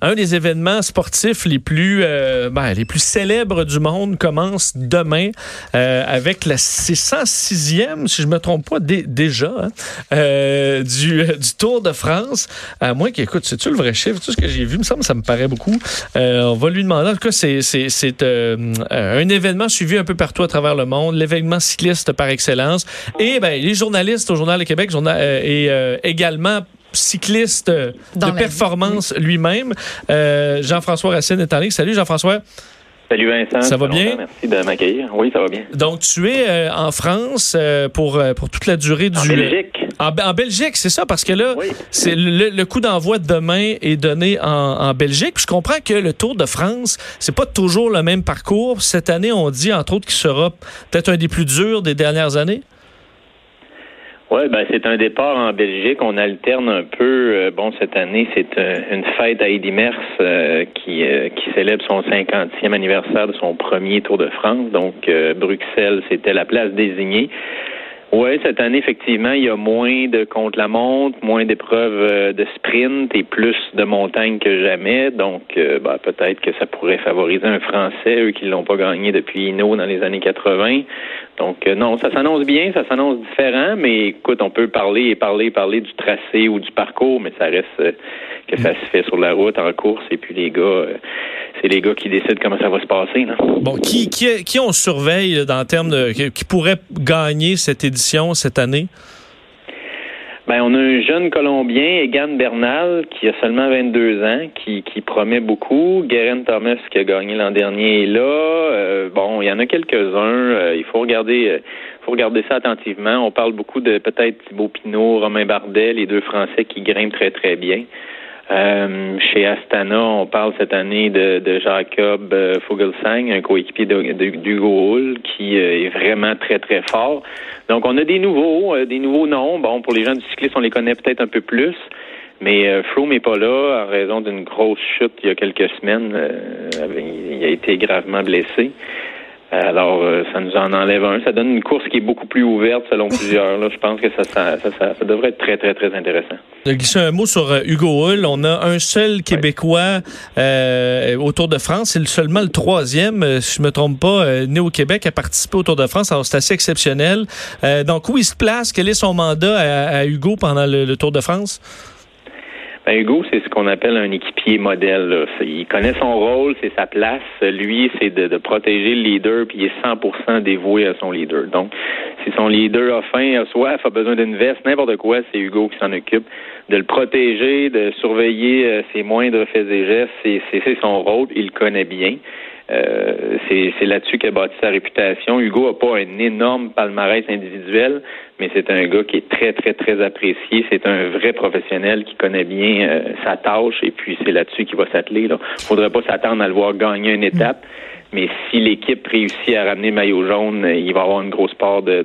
Un des événements sportifs les plus euh, ben, les plus célèbres du monde commence demain euh, avec la 106e, si je me trompe pas, déjà hein, euh, du, du Tour de France. À moins qu'écoute, c'est-tu le vrai chiffre? Tout ce que j'ai vu, me semble, ça me paraît beaucoup. on va lui demander. En tout cas, c'est, c'est, c'est un événement suivi un peu partout à travers le monde, l'événement cycliste par excellence. Et ben, les journalistes au Journal de Québec journal, et également cycliste de performance lui-même. Euh, Jean-François Racine est en ligne. Salut Jean-François. Salut Vincent. Ça va bien? Merci de m'accueillir. Oui, ça va bien. Donc, tu es euh, en France euh, pour, pour toute la durée du... En Belgique. En, Belgique, c'est ça, parce que là, c'est le, coup d'envoi de demain est donné en, en Belgique. Puis je comprends que le Tour de France, c'est pas toujours le même parcours. Cette année, on dit, entre autres, qu'il sera peut-être un des plus durs des dernières années. Oui, ben c'est un départ en Belgique. On alterne un peu. Euh, bon, cette année, c'est une fête à Eddy Merckx euh, qui, euh, qui célèbre son 50e anniversaire de son premier Tour de France. Donc, Bruxelles, c'était la place désignée. Oui, cette année, effectivement, il y a moins de contre-la-montre, moins d'épreuves de sprint et plus de montagne que jamais. Donc, ben, peut-être que ça pourrait favoriser un Français, eux qui l'ont pas gagné depuis Hino dans les années 80. Donc, euh, non, ça s'annonce bien, ça s'annonce différent, mais écoute, on peut parler et parler, parler du tracé ou du parcours, mais ça reste euh, que ça se fait sur la route en course et puis les gars, euh, c'est les gars qui décident comment ça va se passer. Là. Bon, qui, qui, qui on surveille dans le terme de qui pourrait gagner cette édition cette année? Ben, on a un jeune Colombien, Egan Bernal, qui a seulement 22 ans, qui, qui promet beaucoup. Guerin Thomas, qui a gagné l'an dernier, est là. Euh, bon, il y en a quelques-uns. Euh, il faut regarder, euh, faut regarder ça attentivement. On parle beaucoup de peut-être Thibaut Pinot, Romain Bardet, les deux Français qui grimpent très, très bien. Euh, chez Astana, on parle cette année de, de Jacob euh, Fogelsang, un coéquipier d'Hugo Hull, qui euh, est vraiment très, très fort. Donc, on a des nouveaux, des nouveaux noms. Bon, pour les gens du cyclisme, on les connaît peut-être un peu plus. Mais euh, Froome n'est pas là en raison d'une grosse chute il y a quelques semaines. il a été gravement blessé. Alors, euh, ça nous en enlève un. Ça donne une course qui est beaucoup plus ouverte selon plusieurs. Là, je pense que ça, ça, ça, ça, devrait être très, très, très intéressant. Je glisser un mot sur euh, Hugo Hull. On a un seul Québécois euh, au Tour de France. C'est seulement le troisième, si je me trompe pas, né au Québec, à participer au Tour de France. Alors, c'est assez exceptionnel. donc, où il se place? Quel est son mandat à, Hugo pendant le Tour de France? Ben, Hugo, c'est ce qu'on appelle un équipier modèle. Il connaît son rôle, c'est sa place. Lui, c'est de, protéger le leader, puis il est 100% dévoué à son leader. Donc, si son leader a faim, a soif, a besoin d'une veste, n'importe quoi, c'est Hugo qui s'en occupe. De le protéger, de surveiller euh, ses moindres faits et gestes, c'est son rôle. Il le connaît bien. Euh, c'est là-dessus qu'a bâti sa réputation. Hugo n'a pas un énorme palmarès individuel, mais c'est un gars qui est très, très, très apprécié. C'est un vrai professionnel qui connaît bien euh, sa tâche et puis c'est là-dessus qu'il va s'atteler. Il ne faudrait pas s'attendre à le voir gagner une étape. Mais si l'équipe réussit à ramener maillot jaune, il va avoir une grosse part de,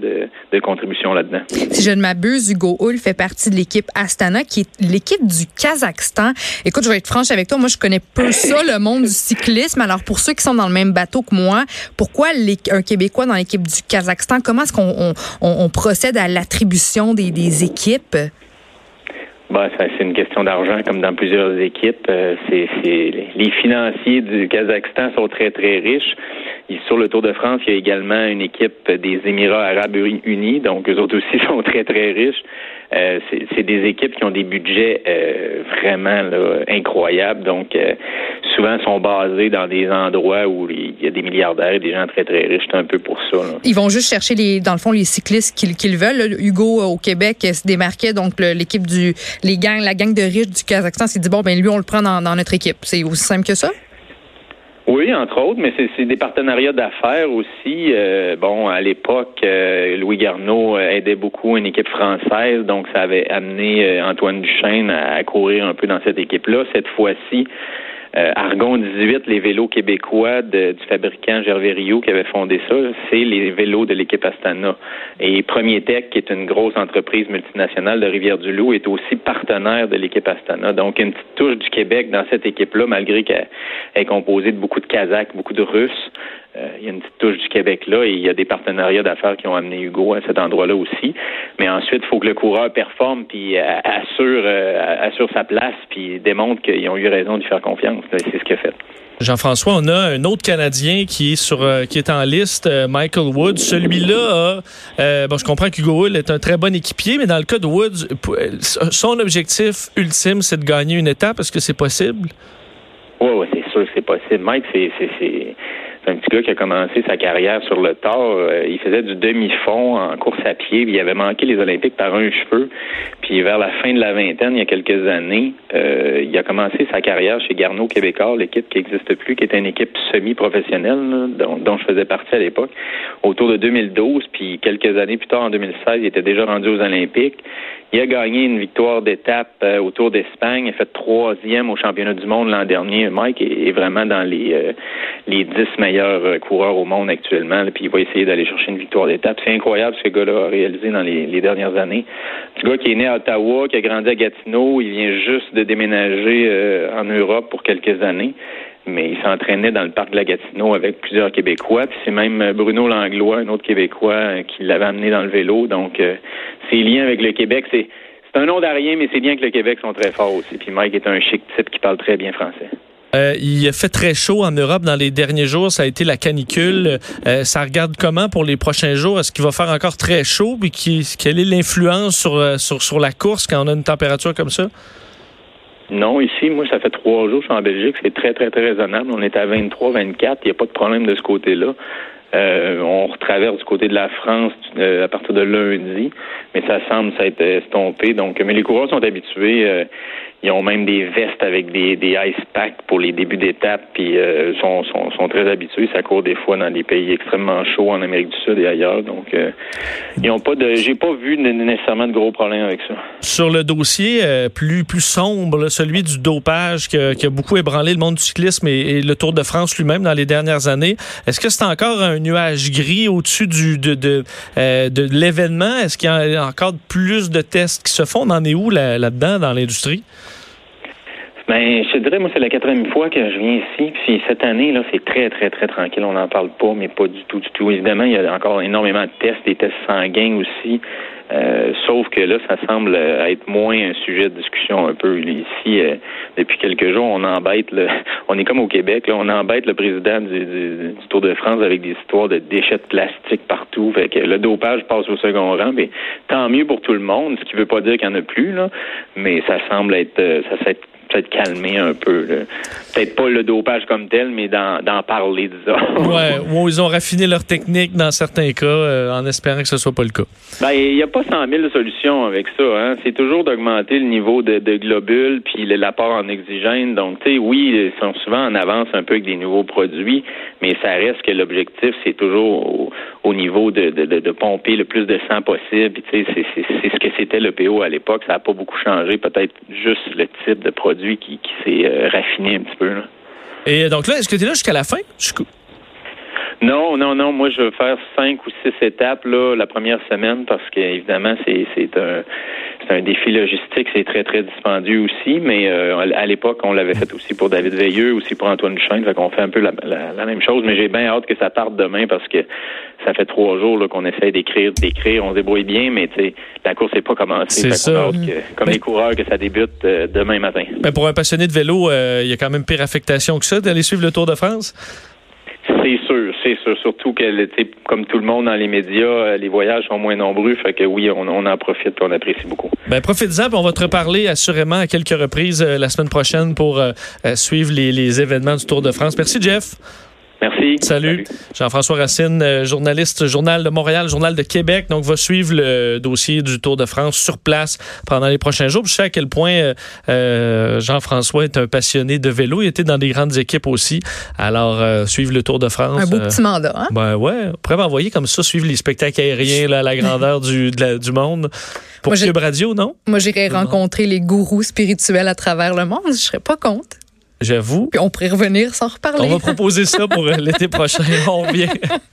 de, contribution là-dedans. Si je ne m'abuse, Hugo Hull fait partie de l'équipe Astana, qui est l'équipe du Kazakhstan. Écoute, je vais être franche avec toi. Moi, je connais peu ça, le monde du cyclisme. Alors, pour ceux qui sont dans le même bateau que moi, pourquoi un Québécois dans l'équipe du Kazakhstan? Comment est-ce qu'on on, procède à l'attribution des, des équipes? Bah, ça, c'est une question d'argent, comme dans plusieurs équipes. Euh, c'est, les financiers du Kazakhstan sont très, très riches. Sur le Tour de France, il y a également une équipe des Émirats arabes unis, donc eux autres aussi sont très, très riches. Euh, c'est des équipes qui ont des budgets euh, vraiment incroyables. Donc, souvent sont basés dans des endroits où il y a des milliardaires et des gens très, très riches. C'est un peu pour ça. Ils vont juste chercher, les, dans le fond, les cyclistes qu'ils veulent. Hugo, au Québec, se démarquait. Donc, l'équipe du... les gangs, la gang de riches du Kazakhstan s'est dit, bon, ben lui, on le prend dans, notre équipe. C'est aussi simple que ça? Oui, entre autres, mais c'est des partenariats d'affaires aussi. Euh, bon, à l'époque, euh, Louis Garneau aidait beaucoup une équipe française, donc ça avait amené Antoine Duchesne à courir un peu dans cette équipe-là. Cette fois-ci, euh, Argon 18, les vélos québécois du fabricant Gervais Rio qui avait fondé ça, c'est les vélos de l'équipe Astana. Et Premier Tech, qui est une grosse entreprise multinationale de Rivière-du-Loup, est aussi partenaire de l'équipe Astana. Donc, une petite touche du Québec dans cette équipe-là, malgré qu'elle est composée de beaucoup de Kazakhs, beaucoup de Russes. Euh, il y a une petite touche du Québec là et il y a des partenariats d'affaires qui ont amené Hugo à cet endroit-là aussi. Mais ensuite, il faut que le coureur performe puis euh, assure, euh, assure sa place puis démontre qu'ils ont eu raison de lui faire confiance. C'est ce qu'il a fait. Jean-François, on a un autre Canadien qui est sur qui est en liste, Michael Woods. Celui-là, bon, je comprends qu'Hugo Hull est un très bon équipier, mais dans le cas de Woods, son objectif ultime, c'est de gagner une étape. Est-ce que c'est possible? Oui, ouais, c'est sûr que c'est possible. Mike, c'est c'est un petit gars qui a commencé sa carrière sur le tard. Euh, il faisait du demi-fond en course à pied. il avait manqué les Olympiques par un cheveu. Puis vers la fin de la vingtaine, il y a quelques années, euh, il a commencé sa carrière chez Garneau Québécois, l'équipe qui n'existe plus, qui était une équipe semi-professionnelle dont, je faisais partie à l'époque, autour de 2012. Puis quelques années plus tard, en 2016, il était déjà rendu aux Olympiques. Il a gagné une victoire d'étape euh, autour d'Espagne. Il a fait troisième au championnat du monde l'an dernier. Mike est, vraiment dans les, euh, les dix meilleurs euh, coureurs au monde actuellement. puis il va essayer d'aller chercher une victoire d'étape. C'est incroyable ce que ce gars-là a réalisé dans les, dernières années. Ce gars qui est né à Ottawa, qui a grandi à Gatineau, il vient juste de déménager en Europe pour quelques années mais il s'entraînait dans le parc de la Gatineau avec plusieurs Québécois. Puis c'est même Bruno Langlois, un autre Québécois, qui l'avait amené dans le vélo. Donc, euh, ses liens avec le Québec, c'est c'est un nom d'arien, mais c'est bien que le Québec sont très forts aussi. Puis Mike est un chic type qui parle très bien français. Euh, il a fait très chaud en Europe dans les derniers jours. Ça a été la canicule. Euh, ça regarde comment pour les prochains jours? Est-ce qu'il va faire encore très chaud? Puis quelle est l'influence sur, euh, sur, sur la course quand on a une température comme ça? Non, ici, moi, ça fait trois jours je suis en Belgique. C'est très, très, très raisonnable. On est à 23, 24. Il n'y a pas de problème de ce côté-là. On retraverse du côté de la France à partir de lundi, mais ça semble s'être estompé. Donc, mais les coureurs sont habitués. Ils ont même des vestes avec des, des ice packs pour les débuts d'étape, puis euh, sont, sont, sont, très habitués. Ça court des fois dans des pays extrêmement chauds en Amérique du Sud et ailleurs. Donc, euh, ils ont pas de, j'ai pas vu nécessairement de gros problèmes avec ça. Sur le dossier euh, plus plus sombre, celui du dopage qui a, beaucoup ébranlé le monde du cyclisme et, le Tour de France lui-même dans les dernières années, est-ce que c'est encore un nuage gris au-dessus du de de, de l'événement? Est-ce qu'il y a encore plus de tests qui se font? On en est où là-dedans dans l'industrie? Ben, je te dirais, moi, c'est la quatrième fois que je viens ici. Puis cette année, là, c'est très, très, très tranquille. On n'en parle pas, mais pas du tout, du tout. Évidemment, il y a encore énormément de tests, des tests sanguins aussi. Euh, sauf que là, ça semble être moins un sujet de discussion un peu. Ici, euh, depuis quelques jours, on embête le, on est comme au Québec, là, on embête le président du, Tour de France avec des histoires de déchets de plastique partout. Fait que le dopage passe au second rang, mais tant mieux pour tout le monde, ce qui veut pas dire qu'il n'y en a plus, là, mais ça semble être euh, ça s'est peut-être calmer un peu. Peut-être pas le dopage comme tel, mais d'en parler, disons. ouais, ou ils ont raffiné leur technique dans certains cas, euh, en espérant que ce soit pas le cas. Ben, il n'y a pas 100 000 solutions avec ça. Hein. C'est toujours d'augmenter le niveau de, globules puis l'apport en oxygène. Donc, tu sais, oui, ils sont souvent en avance un peu avec des nouveaux produits, mais ça reste que l'objectif, c'est toujours au, niveau de, de, pomper le plus de sang possible. tu sais, c'est ce que c'était le PO à l'époque. Ça n'a pas beaucoup changé. Peut-être juste le type de produit qui, s'est euh, raffiné un petit peu. Et donc là, est-ce que tu es là jusqu'à la fin? Non, non, non. Moi, je veux faire cinq ou six étapes là, la première semaine parce qu'évidemment, c'est, c'est un c'est un défi logistique, c'est très, très dispendieux aussi, mais euh, à l'époque, on l'avait fait aussi pour David Veilleux, aussi pour Antoine Duchesne, fait qu'on fait un peu la, la, même chose, mais j'ai bien hâte que ça parte demain parce que ça fait trois jours là, qu'on essaie d'écrire, d'écrire, on se débrouille bien, mais la course n'est pas commencée. C'est ça. comme les coureurs, que ça débute euh, demain matin. Mais pour un passionné de vélo, euh, il y a quand même pire affectation que ça d'aller suivre le Tour de France? C'est sûr, c'est sûr. Surtout que, comme tout le monde dans les médias, euh, les voyages sont moins nombreux. Fait que oui, on, en profite on apprécie beaucoup. Ben, profitez-en, on va te reparler assurément à quelques reprises euh, la semaine prochaine pour euh, suivre les événements du Tour de France. Merci, Jeff. Merci. Salut. Jean-François Racine, euh, journaliste, Journal de Montréal, Journal de Québec. Donc, va suivre le dossier du Tour de France sur place pendant les prochains jours. Je sais à quel point euh, euh, Jean-François est un passionné de vélo. Il était dans des grandes équipes aussi. Alors, suivre le Tour de France. Un beau petit mandat, hein? Ben ouais. On pourrait m'envoyer comme ça, suivre les spectacles aériens là, à la grandeur du, du monde. Pour Cube Radio, non? Moi, j'irais rencontrer les gourous spirituels à travers le monde. Je serais pas contre. J'avoue. Puis on pourrait revenir sans reparler. On va proposer ça pour l'été prochain. On revient.